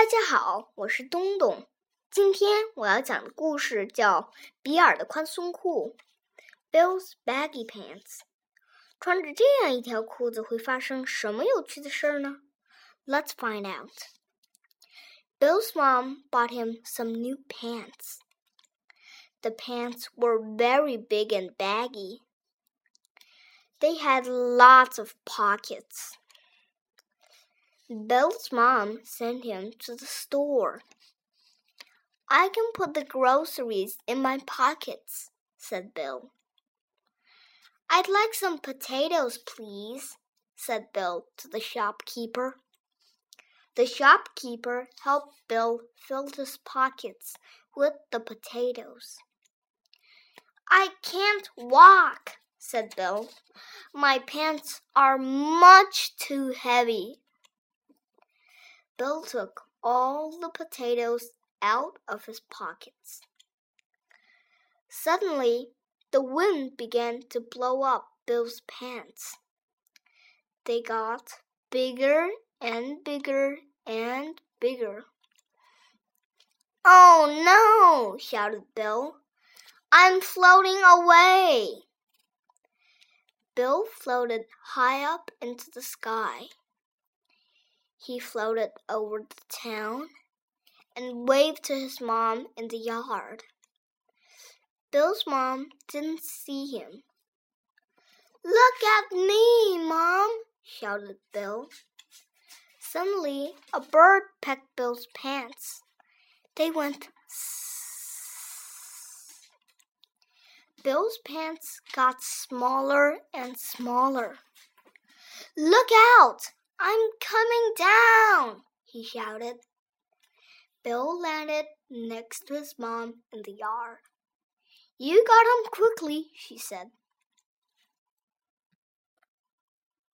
大家好，我是东东。今天我要讲的故事叫《比尔的宽松裤》（Bill's Baggy Pants）。穿着这样一条裤子会发生什么有趣的事儿呢？Let's find out. Bill's mom bought him some new pants. The pants were very big and baggy. They had lots of pockets. Bill's mom sent him to the store. I can put the groceries in my pockets, said Bill. I'd like some potatoes, please, said Bill to the shopkeeper. The shopkeeper helped Bill fill his pockets with the potatoes. I can't walk, said Bill. My pants are much too heavy. Bill took all the potatoes out of his pockets. Suddenly, the wind began to blow up Bill's pants. They got bigger and bigger and bigger. Oh no! shouted Bill. I'm floating away. Bill floated high up into the sky. He floated over the town and waved to his mom in the yard. Bill's mom didn't see him. Look at me, Mom! shouted Bill. Suddenly, a bird pecked Bill's pants. They went Bill's pants got smaller and smaller. Look out! I'm coming down, he shouted. Bill landed next to his mom in the yard. You got him quickly, she said.